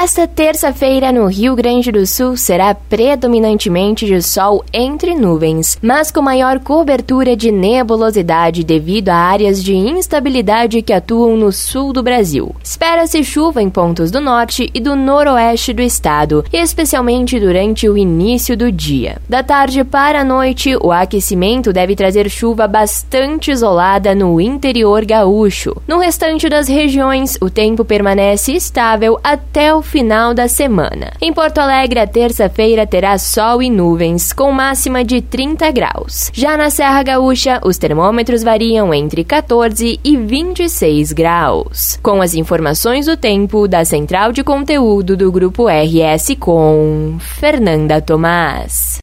Esta terça-feira no Rio Grande do Sul será predominantemente de sol entre nuvens, mas com maior cobertura de nebulosidade devido a áreas de instabilidade que atuam no sul do Brasil. Espera-se chuva em pontos do norte e do noroeste do estado, especialmente durante o início do dia. Da tarde para a noite, o aquecimento deve trazer chuva bastante isolada no interior gaúcho. No restante das regiões, o tempo permanece estável até o final da semana. Em Porto Alegre, a terça-feira terá sol e nuvens, com máxima de 30 graus. Já na Serra Gaúcha, os termômetros variam entre 14 e 26 graus. Com as informações do tempo da Central de Conteúdo do Grupo RS com Fernanda Tomás.